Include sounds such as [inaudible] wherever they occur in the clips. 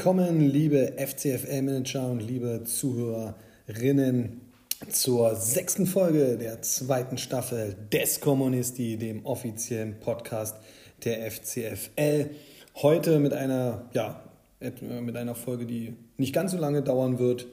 Willkommen, liebe FCFL-Manager und liebe Zuhörerinnen, zur sechsten Folge der zweiten Staffel des Kommunisti, dem offiziellen Podcast der FCFL. Heute mit einer, ja, mit einer Folge, die nicht ganz so lange dauern wird.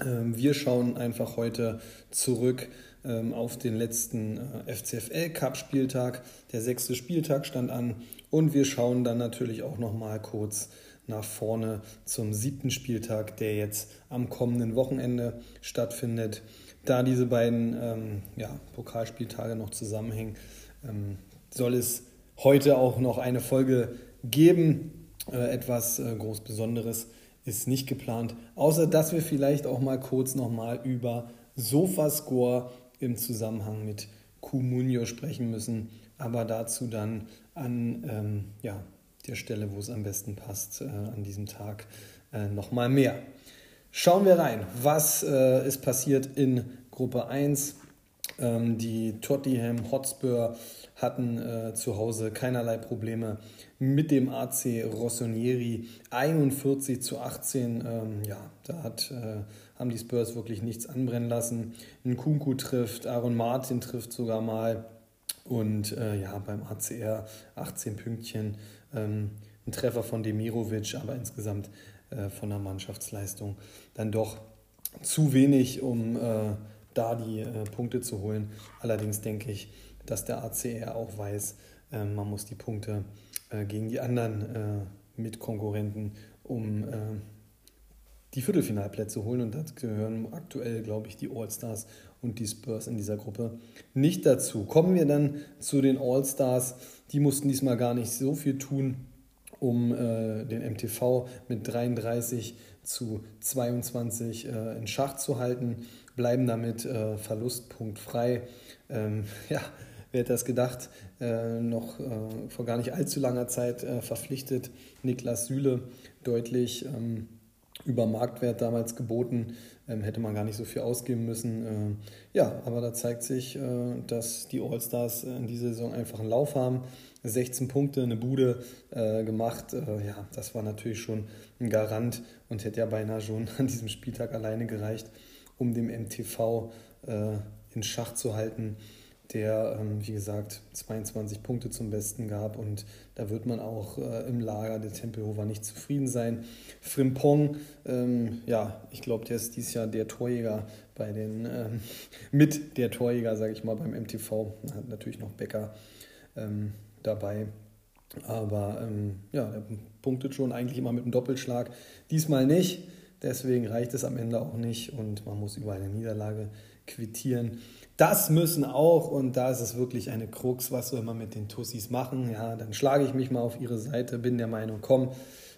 Ähm, wir schauen einfach heute zurück ähm, auf den letzten äh, FCFL Cup Spieltag. Der sechste Spieltag stand an und wir schauen dann natürlich auch noch mal kurz nach vorne zum siebten Spieltag, der jetzt am kommenden Wochenende stattfindet. Da diese beiden ähm, ja, Pokalspieltage noch zusammenhängen, ähm, soll es heute auch noch eine Folge geben. Äh, etwas äh, groß Besonderes ist nicht geplant, außer dass wir vielleicht auch mal kurz nochmal über Sofascore im Zusammenhang mit Comunio sprechen müssen, aber dazu dann an ähm, ja, der Stelle, wo es am besten passt, äh, an diesem Tag äh, nochmal mehr. Schauen wir rein, was äh, ist passiert in Gruppe 1. Ähm, die Tottenham Hotspur hatten äh, zu Hause keinerlei Probleme mit dem AC Rossonieri 41 zu 18. Ähm, ja, da hat, äh, haben die Spurs wirklich nichts anbrennen lassen. Nkunku trifft, Aaron Martin trifft sogar mal. Und äh, ja, beim ACR 18 Pünktchen, ähm, ein Treffer von Demirovic, aber insgesamt äh, von der Mannschaftsleistung dann doch zu wenig, um äh, da die äh, Punkte zu holen. Allerdings denke ich, dass der ACR auch weiß, äh, man muss die Punkte äh, gegen die anderen Mitkonkurrenten um die Viertelfinalplätze holen und dazu gehören aktuell, glaube ich, die All-Stars und die Spurs in dieser Gruppe nicht dazu. Kommen wir dann zu den All-Stars. Die mussten diesmal gar nicht so viel tun, um äh, den MTV mit 33 zu 22 äh, in Schach zu halten, bleiben damit äh, verlustpunktfrei. Ähm, [laughs] ja, wer hätte das gedacht, äh, noch äh, vor gar nicht allzu langer Zeit äh, verpflichtet. Niklas Süle deutlich. Ähm, über Marktwert damals geboten, ähm, hätte man gar nicht so viel ausgeben müssen. Äh, ja, aber da zeigt sich, äh, dass die All-Stars in dieser Saison einfach einen Lauf haben. 16 Punkte, eine Bude äh, gemacht. Äh, ja, das war natürlich schon ein Garant und hätte ja beinahe schon [laughs] an diesem Spieltag alleine gereicht, um dem MTV äh, in Schach zu halten der, ähm, wie gesagt, 22 Punkte zum Besten gab. Und da wird man auch äh, im Lager der Tempelhofer nicht zufrieden sein. Frimpong, ähm, ja, ich glaube, der ist dieses Jahr der Torjäger bei den, ähm, [laughs] mit der Torjäger, sage ich mal, beim MTV. Hat natürlich noch Becker ähm, dabei. Aber ähm, ja, er punktet schon eigentlich immer mit einem Doppelschlag. Diesmal nicht. Deswegen reicht es am Ende auch nicht und man muss über eine Niederlage quittieren. Das müssen auch, und da ist es wirklich eine Krux, was soll man mit den Tussis machen? Ja, dann schlage ich mich mal auf ihre Seite, bin der Meinung, komm,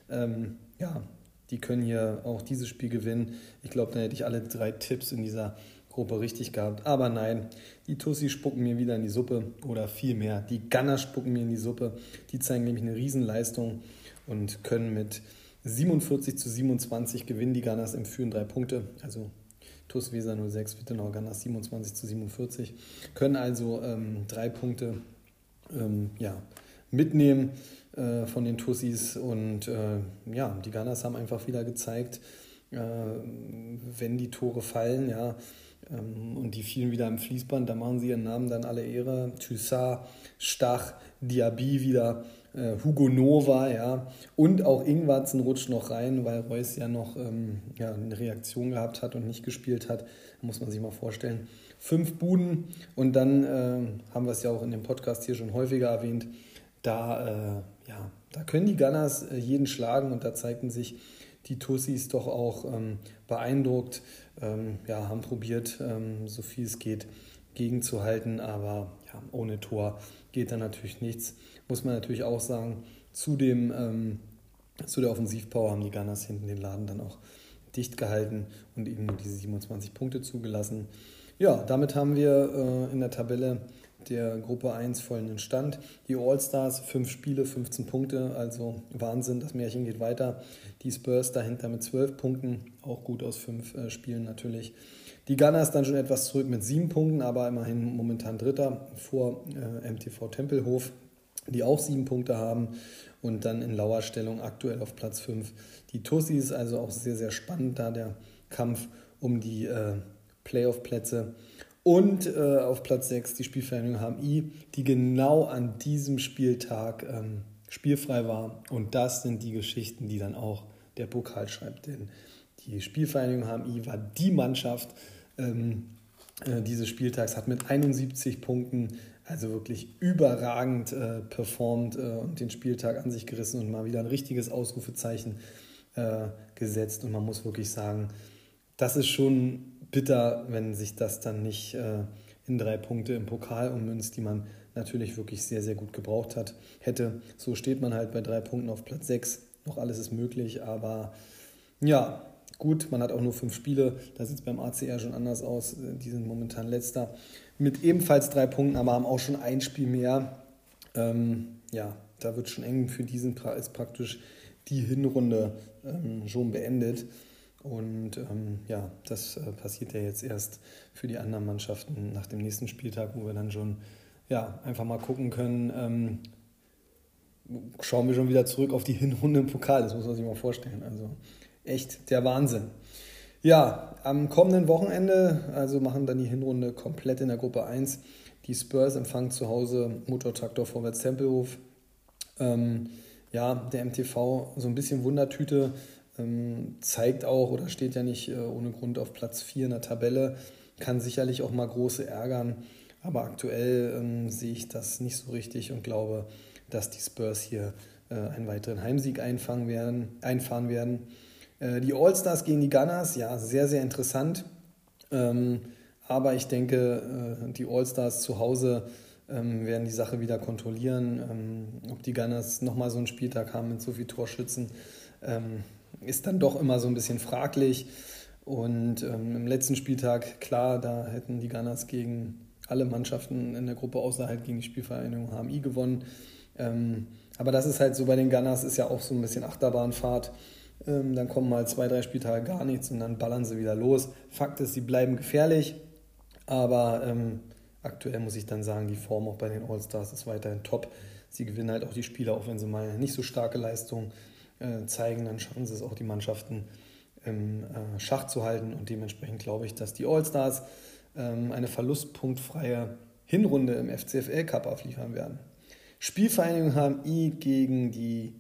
ähm, ja, die können hier auch dieses Spiel gewinnen. Ich glaube, dann hätte ich alle drei Tipps in dieser Gruppe richtig gehabt. Aber nein, die Tussis spucken mir wieder in die Suppe oder vielmehr, die Gunner spucken mir in die Suppe. Die zeigen nämlich eine Riesenleistung und können mit 47 zu 27 gewinnen die Gunners im Führen drei Punkte. Also TuS Weser 06, Wittenau Gunners 27 zu 47. Können also ähm, drei Punkte ähm, ja, mitnehmen äh, von den Tussis. Und äh, ja, die Gunners haben einfach wieder gezeigt, äh, wenn die Tore fallen, ja, ähm, und die fielen wieder im Fließband, da machen sie ihren Namen dann alle Ehre. Thyssard, Stach, Diaby wieder äh, Hugo Nova, ja, und auch Ingwarzen rutscht noch rein, weil Reus ja noch ähm, ja, eine Reaktion gehabt hat und nicht gespielt hat. Muss man sich mal vorstellen. Fünf Buden und dann äh, haben wir es ja auch in dem Podcast hier schon häufiger erwähnt. Da, äh, ja, da können die Gunners äh, jeden schlagen und da zeigten sich die Tussis doch auch ähm, beeindruckt, ähm, ja, haben probiert, ähm, so viel es geht, gegenzuhalten, aber ja, ohne Tor geht da natürlich nichts muss man natürlich auch sagen, zu, dem, ähm, zu der Offensivpower haben die Gunners hinten den Laden dann auch dicht gehalten und nur diese 27 Punkte zugelassen. Ja, damit haben wir äh, in der Tabelle der Gruppe 1 folgenden Stand. Die All-Stars, 5 Spiele, 15 Punkte, also Wahnsinn, das Märchen geht weiter. Die Spurs dahinter mit 12 Punkten, auch gut aus 5 äh, Spielen natürlich. Die Gunners dann schon etwas zurück mit 7 Punkten, aber immerhin momentan Dritter vor äh, MTV Tempelhof die auch sieben Punkte haben und dann in Lauerstellung aktuell auf Platz 5 die Tussis. Also auch sehr, sehr spannend da der Kampf um die äh, Playoff-Plätze. Und äh, auf Platz 6 die Spielvereinigung HMI, die genau an diesem Spieltag ähm, spielfrei war. Und das sind die Geschichten, die dann auch der Pokal schreibt. Denn die Spielvereinigung HMI war die Mannschaft ähm, äh, dieses Spieltags, hat mit 71 Punkten also wirklich überragend äh, performt äh, und den Spieltag an sich gerissen und mal wieder ein richtiges Ausrufezeichen äh, gesetzt. Und man muss wirklich sagen, das ist schon bitter, wenn sich das dann nicht äh, in drei Punkte im Pokal ummünzt, die man natürlich wirklich sehr, sehr gut gebraucht hat, hätte. So steht man halt bei drei Punkten auf Platz 6. Noch alles ist möglich, aber ja, gut, man hat auch nur fünf Spiele. Da sieht es beim ACR schon anders aus. Die sind momentan letzter mit ebenfalls drei Punkten, aber haben auch schon ein Spiel mehr. Ähm, ja, da wird schon eng für diesen ist praktisch die Hinrunde ähm, schon beendet. Und ähm, ja, das äh, passiert ja jetzt erst für die anderen Mannschaften nach dem nächsten Spieltag, wo wir dann schon ja, einfach mal gucken können. Ähm, schauen wir schon wieder zurück auf die Hinrunde im Pokal, das muss man sich mal vorstellen. Also echt der Wahnsinn. Ja, am kommenden Wochenende, also machen dann die Hinrunde komplett in der Gruppe 1. Die Spurs empfangen zu Hause Motortraktor Vorwärts Tempelhof. Ähm, ja, der MTV so ein bisschen Wundertüte, ähm, zeigt auch oder steht ja nicht äh, ohne Grund auf Platz 4 in der Tabelle, kann sicherlich auch mal große ärgern, aber aktuell ähm, sehe ich das nicht so richtig und glaube, dass die Spurs hier äh, einen weiteren Heimsieg einfangen werden, einfahren werden. Äh, die All-Stars gegen die Gunners, ja, sehr, sehr interessant. Ähm, aber ich denke, äh, die All-Stars zu Hause ähm, werden die Sache wieder kontrollieren. Ähm, ob die Gunners nochmal so einen Spieltag haben mit so viel Torschützen, ist dann doch immer so ein bisschen fraglich. Und im letzten Spieltag, klar, da hätten die Gunners gegen alle Mannschaften in der Gruppe außer halt gegen die Spielvereinigung HMI gewonnen. aber das ist halt so bei den Gunners, ist ja auch so ein bisschen Achterbahnfahrt. Ähm, dann kommen mal zwei, drei Spieltage gar nichts und dann ballern sie wieder los. Fakt ist, sie bleiben gefährlich, aber ähm, aktuell muss ich dann sagen, die Form auch bei den All-Stars ist weiterhin top. Sie gewinnen halt auch die Spiele, auch wenn sie mal nicht so starke Leistungen äh, zeigen, dann schaffen sie es auch, die Mannschaften im äh, Schach zu halten und dementsprechend glaube ich, dass die All-Stars ähm, eine verlustpunktfreie Hinrunde im FCFL Cup abliefern werden. Spielvereinigung HMI gegen die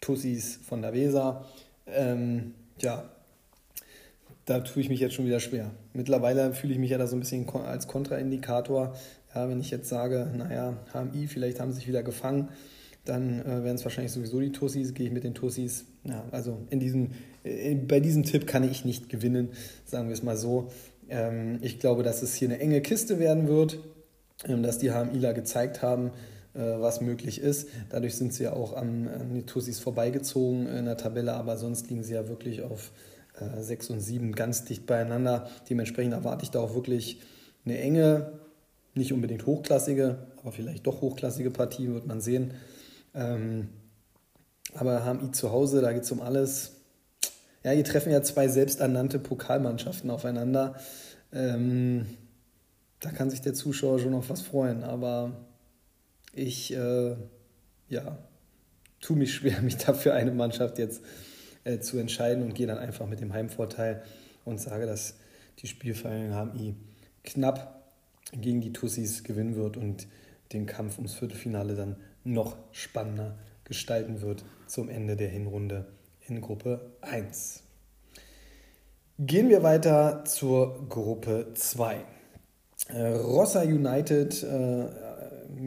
Tussis von der Weser. Ähm, ja, da tue ich mich jetzt schon wieder schwer. Mittlerweile fühle ich mich ja da so ein bisschen als Kontraindikator. Ja, wenn ich jetzt sage, naja, HMI, vielleicht haben sie sich wieder gefangen, dann äh, werden es wahrscheinlich sowieso die Tussis, gehe ich mit den Tussis. Ja, also in diesem, äh, bei diesem Tipp kann ich nicht gewinnen, sagen wir es mal so. Ähm, ich glaube, dass es hier eine enge Kiste werden wird, ähm, dass die HMIler gezeigt haben, was möglich ist. Dadurch sind sie ja auch an, an die Tussis vorbeigezogen in der Tabelle, aber sonst liegen sie ja wirklich auf äh, 6 und 7 ganz dicht beieinander. Dementsprechend erwarte ich da auch wirklich eine enge, nicht unbedingt hochklassige, aber vielleicht doch hochklassige Partie, wird man sehen. Ähm, aber HMI zu Hause, da geht es um alles. Ja, hier treffen ja zwei selbsternannte Pokalmannschaften aufeinander. Ähm, da kann sich der Zuschauer schon auf was freuen, aber ich äh, ja, tue mich schwer, [laughs] mich dafür eine Mannschaft jetzt äh, zu entscheiden und gehe dann einfach mit dem Heimvorteil und sage, dass die Spielvereinigung HMI knapp gegen die Tussis gewinnen wird und den Kampf ums Viertelfinale dann noch spannender gestalten wird zum Ende der Hinrunde in Gruppe 1. Gehen wir weiter zur Gruppe 2. Äh, Rossa United äh,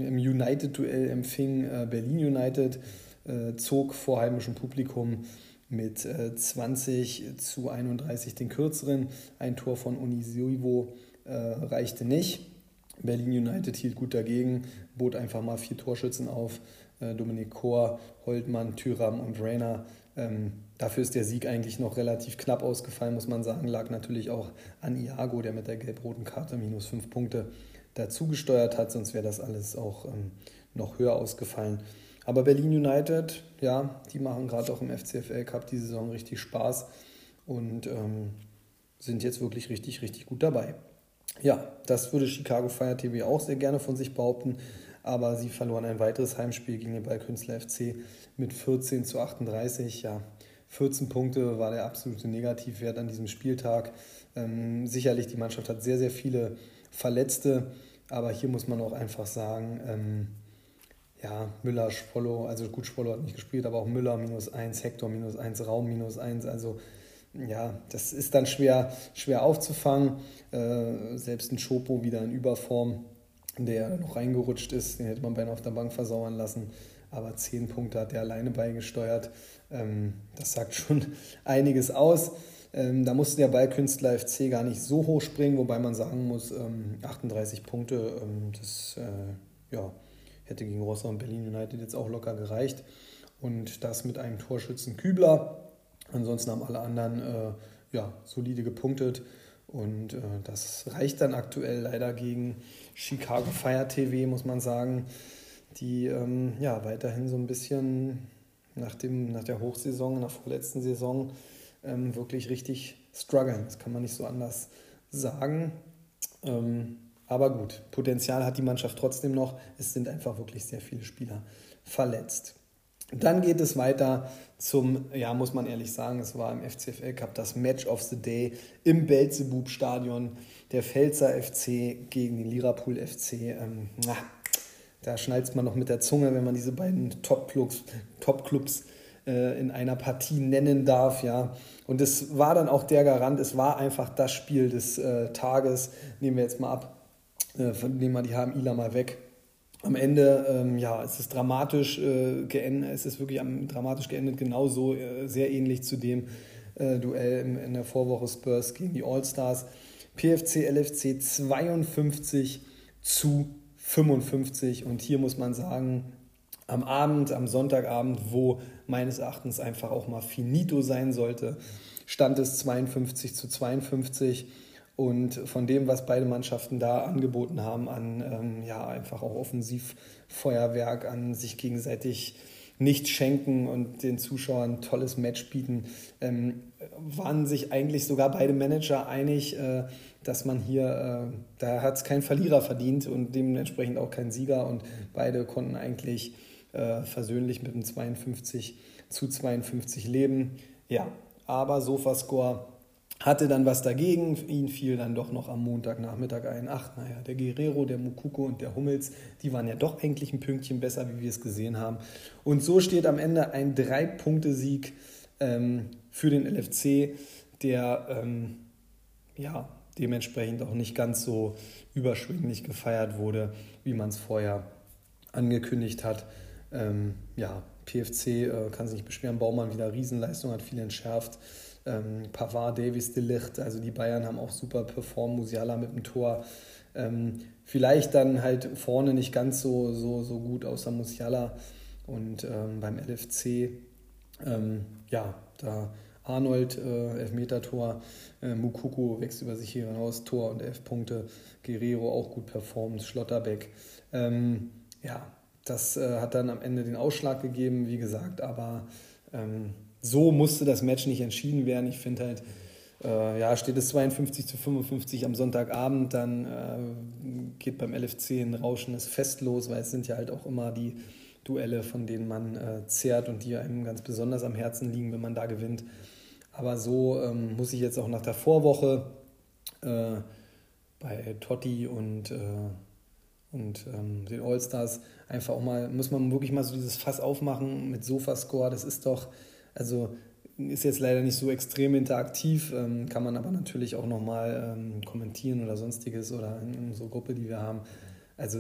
im United-Duell empfing äh, Berlin United, äh, zog vor heimischem Publikum mit 20 äh, zu 31 den kürzeren. Ein Tor von Unisivo reichte nicht. Berlin United hielt gut dagegen, bot einfach mal vier Torschützen auf. Dominik Kor, Holtmann, Thüram und Rainer. Ähm, dafür ist der Sieg eigentlich noch relativ knapp ausgefallen, muss man sagen. Lag natürlich auch an Iago, der mit der gelb-roten Karte minus fünf Punkte dazu gesteuert hat, sonst wäre das alles auch ähm, noch höher ausgefallen. Aber Berlin United, ja, die machen gerade auch im FCFL Cup die Saison richtig Spaß und ähm, sind jetzt wirklich richtig, richtig gut dabei. Ja, das würde Chicago Fire TV auch sehr gerne von sich behaupten. aber sie verloren ein weiteres Heimspiel gegen den Ballkünstler FC mit 14 zu 38. Ja, 14 Punkte war der absolute Negativwert an diesem Spieltag. Ähm, sicherlich, die Mannschaft hat sehr, sehr viele Verletzte, aber hier muss man auch einfach sagen, ähm, ja, Müller, Spollo, also gut, Spollo hat nicht gespielt, aber auch Müller minus 1, Hector minus 1, Raum minus 1, also ja, das ist dann schwer, schwer aufzufangen. Äh, selbst ein Schopo wieder in Überform, der noch reingerutscht ist, den hätte man beinahe auf der Bank versauern lassen. Aber zehn Punkte hat er alleine beigesteuert. Ähm, das sagt schon [laughs] einiges aus. Ähm, da musste der Ballkünstler FC gar nicht so hoch springen, wobei man sagen muss, ähm, 38 Punkte, ähm, das äh, ja, hätte gegen Rostock und Berlin United jetzt auch locker gereicht. Und das mit einem Torschützen Kübler. Ansonsten haben alle anderen äh, ja, solide gepunktet. Und äh, das reicht dann aktuell leider gegen Chicago Fire TV, muss man sagen, die ähm, ja weiterhin so ein bisschen nach, dem, nach der Hochsaison, nach der vorletzten Saison ähm, wirklich richtig strugglen. Das kann man nicht so anders sagen. Ähm, aber gut, Potenzial hat die Mannschaft trotzdem noch. Es sind einfach wirklich sehr viele Spieler verletzt. Dann geht es weiter zum, ja, muss man ehrlich sagen, es war im FCFL Cup das Match of the Day im Belzebub Stadion. Der Pfälzer FC gegen den Lirapool FC. Ähm, na, da schnallt man noch mit der Zunge, wenn man diese beiden Top-Clubs Top -Clubs, äh, in einer Partie nennen darf. Ja. Und es war dann auch der Garant, es war einfach das Spiel des äh, Tages. Nehmen wir jetzt mal ab, äh, nehmen wir die Ila mal weg am Ende, ähm, ja, es ist dramatisch äh, geendet, es ist wirklich am, dramatisch geendet, genauso äh, sehr ähnlich zu dem äh, Duell in, in der Vorwoche Spurs gegen die All-Stars. PFC, LFC 52 zu 55 und hier muss man sagen, am Abend, am Sonntagabend, wo meines Erachtens einfach auch mal finito sein sollte, stand es 52 zu 52 und von dem, was beide Mannschaften da angeboten haben, an ähm, ja, einfach auch Offensivfeuerwerk, an sich gegenseitig nicht schenken und den Zuschauern ein tolles Match bieten, ähm, waren sich eigentlich sogar beide Manager einig, äh, dass man hier, äh, da hat es kein Verlierer verdient und dementsprechend auch kein Sieger. Und beide konnten eigentlich äh, versöhnlich mit einem 52 zu 52 leben. Ja, aber Sofascore hatte dann was dagegen. Ihn fiel dann doch noch am Montagnachmittag ein. Ach, naja, der Guerrero, der Mukuko und der Hummels, die waren ja doch eigentlich ein Pünktchen besser, wie wir es gesehen haben. Und so steht am Ende ein Drei-Punkte-Sieg ähm, für den LFC, der ähm, ja, dementsprechend auch nicht ganz so überschwinglich gefeiert wurde, wie man es vorher angekündigt hat. Ähm, ja, PFC äh, kann sich nicht beschweren. Baumann wieder Riesenleistung, hat viel entschärft. Ähm, Pavard, Davis, Delicht, also die Bayern haben auch super performt. Musiala mit dem Tor. Ähm, vielleicht dann halt vorne nicht ganz so, so, so gut außer Musiala. Und ähm, beim LFC, ähm, ja, da Arnold, äh, Elfmeter-Tor, äh, Mukoko wächst über sich hinaus, Tor und elf Punkte. Guerrero auch gut performt, Schlotterbeck. Ähm, ja, das äh, hat dann am Ende den Ausschlag gegeben, wie gesagt, aber ähm, so musste das Match nicht entschieden werden. Ich finde halt, äh, ja, steht es 52 zu 55 am Sonntagabend, dann äh, geht beim LFC ein rauschendes Fest los, weil es sind ja halt auch immer die Duelle, von denen man äh, zehrt und die einem ganz besonders am Herzen liegen, wenn man da gewinnt. Aber so ähm, muss ich jetzt auch nach der Vorwoche äh, bei Totti und, äh, und ähm, den Allstars einfach auch mal, muss man wirklich mal so dieses Fass aufmachen mit Sofascore. Das ist doch, also ist jetzt leider nicht so extrem interaktiv, ähm, kann man aber natürlich auch nochmal ähm, kommentieren oder sonstiges oder in unserer Gruppe, die wir haben. Also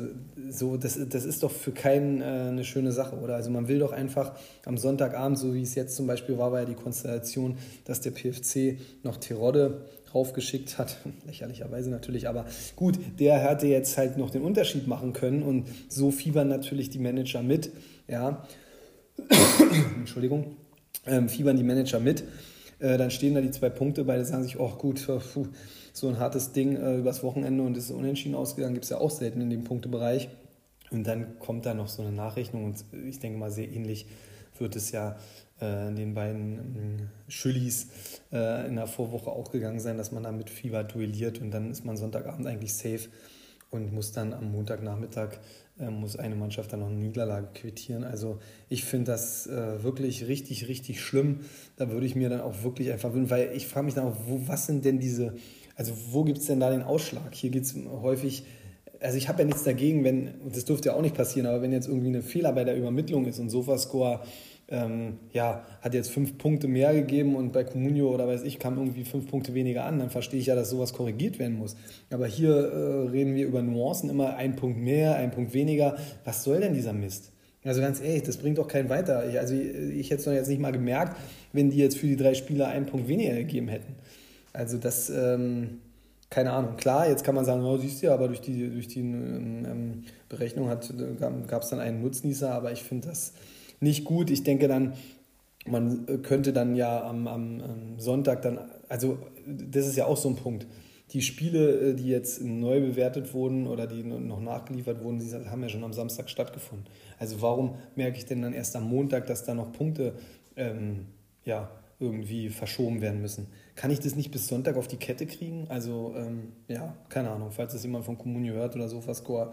so, das, das ist doch für keinen äh, eine schöne Sache, oder? Also man will doch einfach am Sonntagabend, so wie es jetzt zum Beispiel war, war ja die Konstellation, dass der PFC noch Terodde raufgeschickt hat, [laughs] lächerlicherweise natürlich, aber gut, der hätte jetzt halt noch den Unterschied machen können und so fiebern natürlich die Manager mit, ja. [coughs] Entschuldigung ähm, fiebern die Manager mit. Äh, dann stehen da die zwei Punkte, beide sagen sich, oh gut, äh, puh, so ein hartes Ding äh, übers Wochenende und ist unentschieden ausgegangen, gibt es ja auch selten in dem Punktebereich. Und dann kommt da noch so eine Nachrechnung und ich denke mal, sehr ähnlich wird es ja äh, den beiden ähm, Schüllis äh, in der Vorwoche auch gegangen sein, dass man da mit Fieber duelliert und dann ist man Sonntagabend eigentlich safe. und muss dann am Montagnachmittag äh, muss eine Mannschaft dann noch eine Niederlage quittieren. Also ich finde das äh, wirklich richtig, richtig schlimm. Da würde ich mir dann auch wirklich einfach wünschen, weil ich frage mich dann auch, wo, was sind denn diese, also wo gibt es denn da den Ausschlag? Hier geht es häufig, also ich habe ja nichts dagegen, wenn, und das dürfte ja auch nicht passieren, aber wenn jetzt irgendwie eine Fehler bei der Übermittlung ist und Sofascore ähm, ja, hat jetzt fünf Punkte mehr gegeben und bei Comunio oder weiß ich kam irgendwie fünf Punkte weniger an, dann verstehe ich ja, dass sowas korrigiert werden muss. Aber hier äh, reden wir über Nuancen, immer ein Punkt mehr, ein Punkt weniger. Was soll denn dieser Mist? Also ganz ehrlich, das bringt doch keinen weiter. Ich, also ich, ich hätte es doch jetzt nicht mal gemerkt, wenn die jetzt für die drei Spieler einen Punkt weniger gegeben hätten. Also das, ähm, keine Ahnung. Klar, jetzt kann man sagen, oh, siehst du ja, aber durch die, durch die ähm, Berechnung gab es dann einen Nutznießer, aber ich finde das nicht gut. Ich denke dann, man könnte dann ja am, am, Sonntag dann, also das ist ja auch so ein Punkt. Die Spiele, äh, die jetzt neu bewertet wurden oder die noch nachgeliefert wurden, die haben ja schon am Samstag stattgefunden. Also warum merke ich denn dann erst am Montag, dass da noch Punkte ähm, ja, irgendwie verschoben werden müssen? Kann ich das nicht bis Sonntag auf die Kette kriegen? Also ähm, ja, keine Ahnung, falls das jemand von Kommunio hört oder Sofascore,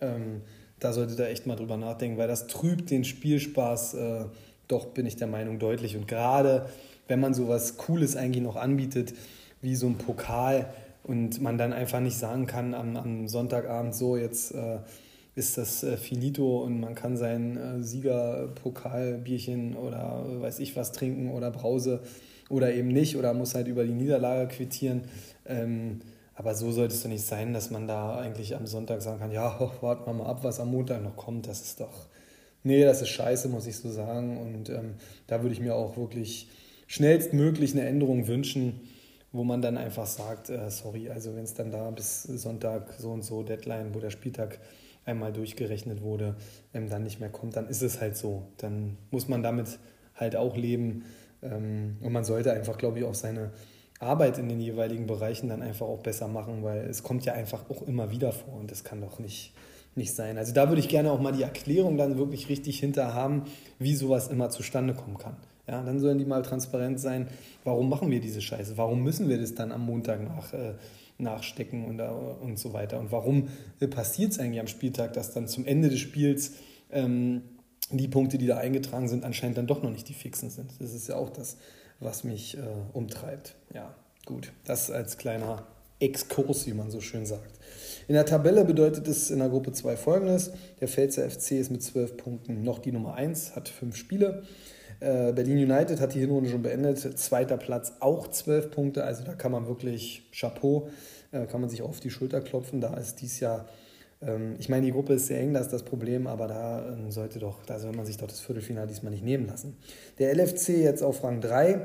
ähm, da solltet ihr echt mal drüber nachdenken, weil das trübt den Spielspaß äh, doch, bin ich der Meinung, deutlich. Und gerade wenn man sowas Cooles eigentlich noch anbietet, wie so ein Pokal, und man dann einfach nicht sagen kann am, am Sonntagabend so, jetzt äh, ist das äh, finito und man kann sein äh, Siegerpokalbierchen oder äh, weiß ich was trinken oder Brause oder eben nicht oder muss halt über die Niederlage quittieren. Ähm, aber so sollte es doch nicht sein, dass man da eigentlich am Sonntag sagen kann, ja, warten wir mal ab, was am Montag noch kommt. Das ist doch, nee, das ist scheiße, muss ich so sagen. Und ähm, da würde ich mir auch wirklich schnellstmöglich eine Änderung wünschen, wo man dann einfach sagt, äh, sorry, also wenn es dann da bis Sonntag so und so Deadline, wo der Spieltag einmal durchgerechnet wurde, ähm, dann nicht mehr kommt, dann ist es halt so. Dann muss man damit halt auch leben. Ähm, und man sollte einfach, glaube ich, auch seine Arbeit in den jeweiligen Bereichen dann einfach auch besser machen, weil es kommt ja einfach auch immer wieder vor und das kann doch nicht, nicht sein. Also da würde ich gerne auch mal die Erklärung dann wirklich richtig hinter haben, wie sowas immer zustande kommen kann. Ja, dann sollen die mal transparent sein, warum machen wir diese Scheiße, warum müssen wir das dann am Montag nach, äh, nachstecken und, äh, und so weiter und warum äh, passiert es eigentlich am Spieltag, dass dann zum Ende des Spiels ähm, die Punkte, die da eingetragen sind, anscheinend dann doch noch nicht die fixen sind. Das ist ja auch das, was mich äh, umtreibt. Ja, gut, das als kleiner Exkurs, wie man so schön sagt. In der Tabelle bedeutet es in der Gruppe 2 folgendes. Der Pfälzer FC ist mit 12 Punkten noch die Nummer 1, hat 5 Spiele. Äh, Berlin United hat die Hinrunde schon beendet. Zweiter Platz auch 12 Punkte. Also da kann man wirklich Chapeau, äh, kann man sich auf die Schulter klopfen. Da ist dies Jahr ähm, ich meine, die Gruppe ist sehr eng, das ist das Problem, aber da ähm, sollte doch, da soll man sich doch das Viertelfinale diesmal nicht nehmen lassen. Der LFC jetzt auf Rang 3,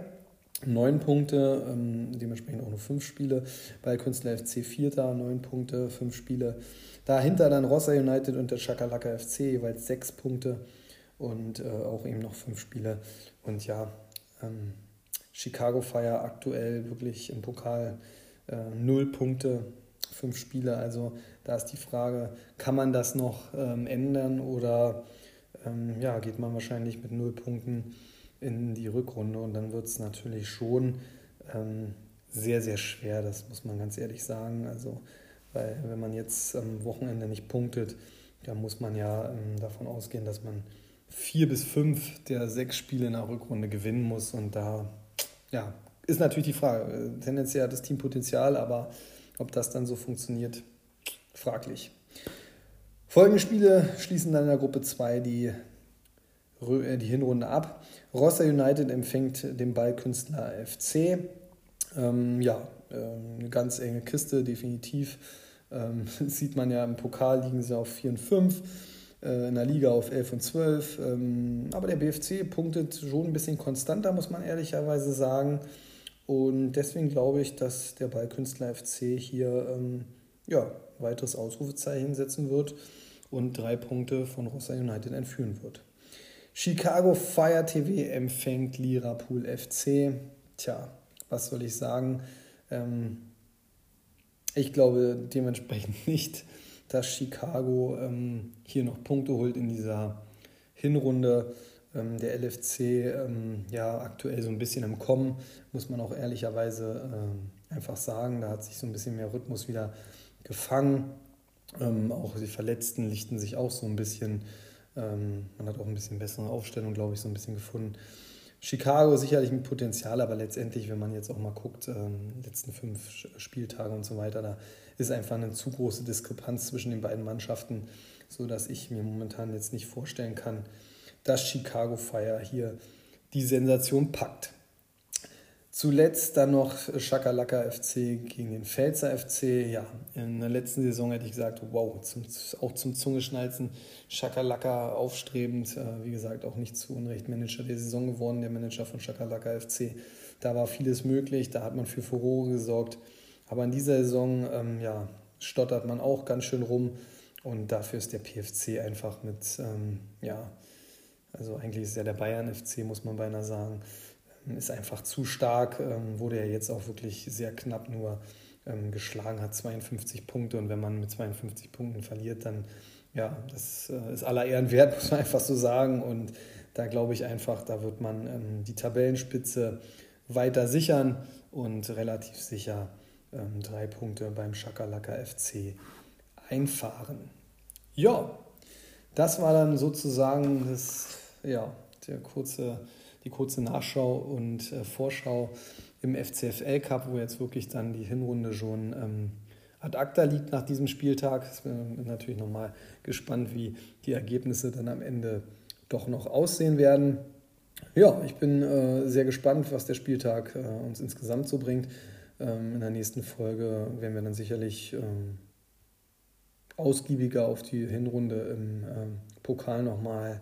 neun Punkte, ähm, dementsprechend auch nur fünf Spiele. Bei Künstler FC Vierter, neun Punkte, fünf Spiele. Dahinter dann Rossa United und der Chakalaka FC, jeweils sechs Punkte und äh, auch eben noch fünf Spiele. Und ja, ähm, Chicago Fire aktuell wirklich im Pokal äh, null Punkte, fünf Spiele. Also da ist die Frage, kann man das noch ähm, ändern oder ähm, ja, geht man wahrscheinlich mit null Punkten in die Rückrunde und dann wird es natürlich schon ähm, sehr, sehr schwer, das muss man ganz ehrlich sagen. Also, weil wenn man jetzt am Wochenende nicht punktet, dann muss man ja ähm, davon ausgehen, dass man vier bis fünf der sechs Spiele in der Rückrunde gewinnen muss und da ja, ist natürlich die Frage. Tendenziell hat das Team Potenzial, aber ob das dann so funktioniert, fraglich. Folgende Spiele schließen dann in der Gruppe 2 die, äh, die Hinrunde ab. Rossa United empfängt den Ballkünstler FC. Ähm, ja, ähm, eine ganz enge Kiste, definitiv. Ähm, [laughs] sieht man ja im Pokal liegen sie auf 4 und 5, äh, in der Liga auf 11 und 12. Ähm, aber der BFC punktet schon ein bisschen konstanter, muss man ehrlicherweise sagen. Und deswegen glaube ich, dass der Ballkünstler FC hier ähm, ja, weiteres Ausrufezeichen setzen wird und drei Punkte von Rossa United entführen wird. Chicago Fire TV empfängt Lirapool FC. Tja, was soll ich sagen? Ähm, ich glaube dementsprechend [laughs] nicht, dass Chicago ähm, hier noch Punkte holt in dieser Hinrunde. Ähm, der LFC ähm, ja aktuell so ein bisschen im Kommen, muss man auch ehrlicherweise ähm, einfach sagen. Da hat sich so ein bisschen mehr Rhythmus wieder gefangen. Ähm, auch die Verletzten lichten sich auch so ein bisschen. Ähm, man hat auch ein bisschen bessere Aufstellung, glaube ich, so ein bisschen gefunden. Chicago sicherlich mit Potenzial, aber letztendlich, wenn man jetzt auch mal guckt, ähm, letzten fünf Spieltage und so weiter, da ist einfach eine zu große Diskrepanz zwischen den beiden Mannschaften, sodass ich mir momentan jetzt nicht vorstellen kann, dass Chicago Fire hier die Sensation packt. Zuletzt dann noch Schakalaka FC gegen den Pfälzer FC. Ja, in der letzten Saison hätte ich gesagt, wow, zum, auch zum Zungeschnalzen. Schakalaka aufstrebend, äh, wie gesagt, auch nicht zu Unrecht Manager der Saison geworden, der Manager von Schakalaka FC. Da war vieles möglich, da hat man für Furore gesorgt. Aber in dieser Saison, ähm, ja, stottert man auch ganz schön rum. Und dafür ist der PFC einfach mit, ähm, ja, also eigentlich ist ja der Bayern FC, muss man beinahe sagen, ist einfach zu stark, ähm, wurde ja jetzt auch wirklich sehr knapp nur ähm, geschlagen, hat 52 Punkte und wenn man mit 52 Punkten verliert, dann ja, das äh, ist aller Ehren wert, [laughs] muss man einfach so sagen und da glaube ich einfach, da wird man ähm, die Tabellenspitze weiter sichern und relativ sicher drei Punkte beim Schakalaka FC einfahren. Ja, das war dann sozusagen das, ja, der kurze die kurze Nachschau und äh, Vorschau im FCFL Cup, wo jetzt wirklich dann die Hinrunde schon ähm, ad acta liegt nach diesem Spieltag. Ich bin natürlich nochmal gespannt, wie die Ergebnisse dann am Ende doch noch aussehen werden. Ja, ich bin äh, sehr gespannt, was der Spieltag äh, uns insgesamt so bringt. Ähm, in der nächsten Folge werden wir dann sicherlich ähm, ausgiebiger auf die Hinrunde im ähm, Pokal nochmal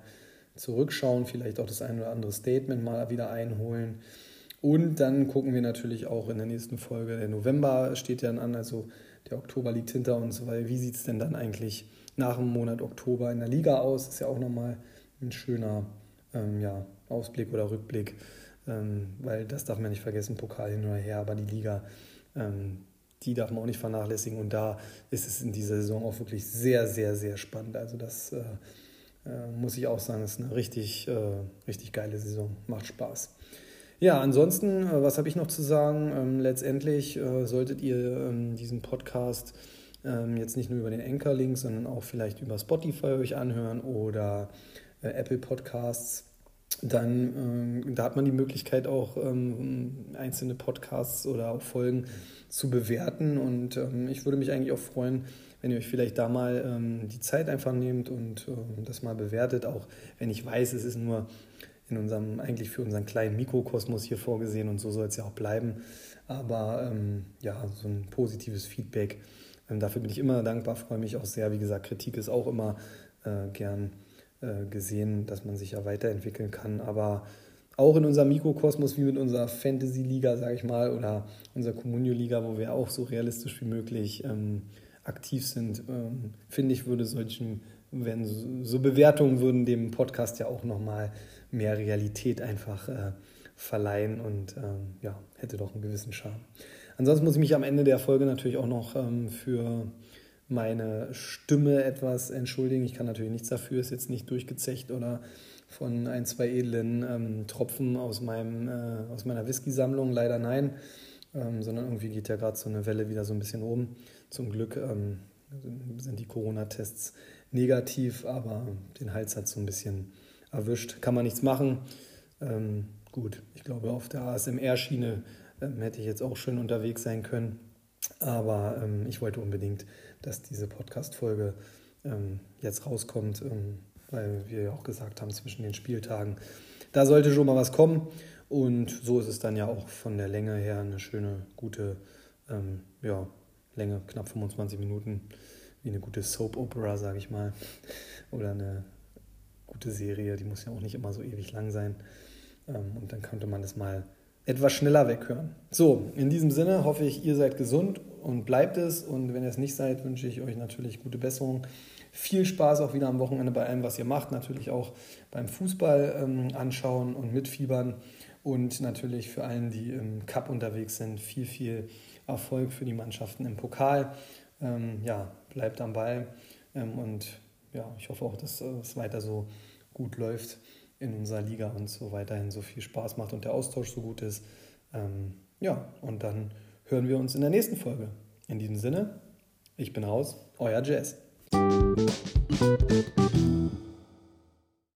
zurückschauen, vielleicht auch das ein oder andere Statement mal wieder einholen. Und dann gucken wir natürlich auch in der nächsten Folge, der November steht ja dann an, also der Oktober liegt hinter uns, weil wie sieht es denn dann eigentlich nach dem Monat Oktober in der Liga aus? Ist ja auch nochmal ein schöner ähm, ja, Ausblick oder Rückblick, ähm, weil das darf man nicht vergessen, Pokal hin oder her, aber die Liga, ähm, die darf man auch nicht vernachlässigen und da ist es in dieser Saison auch wirklich sehr, sehr, sehr spannend. Also das äh, äh, muss ich auch sagen, ist eine richtig, äh, richtig geile Saison. Macht Spaß. Ja, ansonsten, äh, was habe ich noch zu sagen? Ähm, letztendlich äh, solltet ihr ähm, diesen Podcast ähm, jetzt nicht nur über den Anchor-Link, sondern auch vielleicht über Spotify euch anhören oder äh, Apple Podcasts. Dann, ähm, da hat man die Möglichkeit auch ähm, einzelne Podcasts oder auch Folgen zu bewerten. Und ähm, ich würde mich eigentlich auch freuen, wenn ihr euch vielleicht da mal ähm, die Zeit einfach nehmt und ähm, das mal bewertet, auch wenn ich weiß, es ist nur in unserem, eigentlich für unseren kleinen Mikrokosmos hier vorgesehen und so soll es ja auch bleiben. Aber ähm, ja, so ein positives Feedback, dafür bin ich immer dankbar, freue mich auch sehr. Wie gesagt, Kritik ist auch immer äh, gern äh, gesehen, dass man sich ja weiterentwickeln kann. Aber auch in unserem Mikrokosmos, wie mit unserer Fantasy-Liga, sage ich mal, oder unserer Communio-Liga, wo wir auch so realistisch wie möglich ähm, aktiv sind, ähm, finde ich, würde solchen, wenn so, Bewertungen würden dem Podcast ja auch nochmal mehr Realität einfach äh, verleihen und ähm, ja, hätte doch einen gewissen Charme. Ansonsten muss ich mich am Ende der Folge natürlich auch noch ähm, für meine Stimme etwas entschuldigen. Ich kann natürlich nichts dafür, ist jetzt nicht durchgezecht oder von ein, zwei edlen ähm, Tropfen aus, meinem, äh, aus meiner Whisky-Sammlung, leider nein, ähm, sondern irgendwie geht ja gerade so eine Welle wieder so ein bisschen um. Zum Glück ähm, sind die Corona-Tests negativ, aber den Hals hat so ein bisschen erwischt. Kann man nichts machen. Ähm, gut, ich glaube, auf der ASMR-Schiene ähm, hätte ich jetzt auch schön unterwegs sein können. Aber ähm, ich wollte unbedingt, dass diese Podcast-Folge ähm, jetzt rauskommt, ähm, weil wir ja auch gesagt haben, zwischen den Spieltagen, da sollte schon mal was kommen. Und so ist es dann ja auch von der Länge her eine schöne, gute ähm, ja, Länge, knapp 25 Minuten, wie eine gute Soap Opera, sage ich mal. [laughs] Oder eine gute Serie, die muss ja auch nicht immer so ewig lang sein. Ähm, und dann könnte man das mal etwas schneller weghören. So, in diesem Sinne hoffe ich, ihr seid gesund und bleibt es. Und wenn ihr es nicht seid, wünsche ich euch natürlich gute Besserung. Viel Spaß auch wieder am Wochenende bei allem, was ihr macht. Natürlich auch beim Fußball ähm, anschauen und mitfiebern. Und natürlich für allen, die im Cup unterwegs sind, viel, viel Erfolg für die Mannschaften im Pokal. Ähm, ja, bleibt am Ball ähm, und ja, ich hoffe auch, dass es weiter so gut läuft in unserer Liga und so weiterhin so viel Spaß macht und der Austausch so gut ist. Ähm, ja, und dann hören wir uns in der nächsten Folge. In diesem Sinne, Ich bin raus, euer Jazz.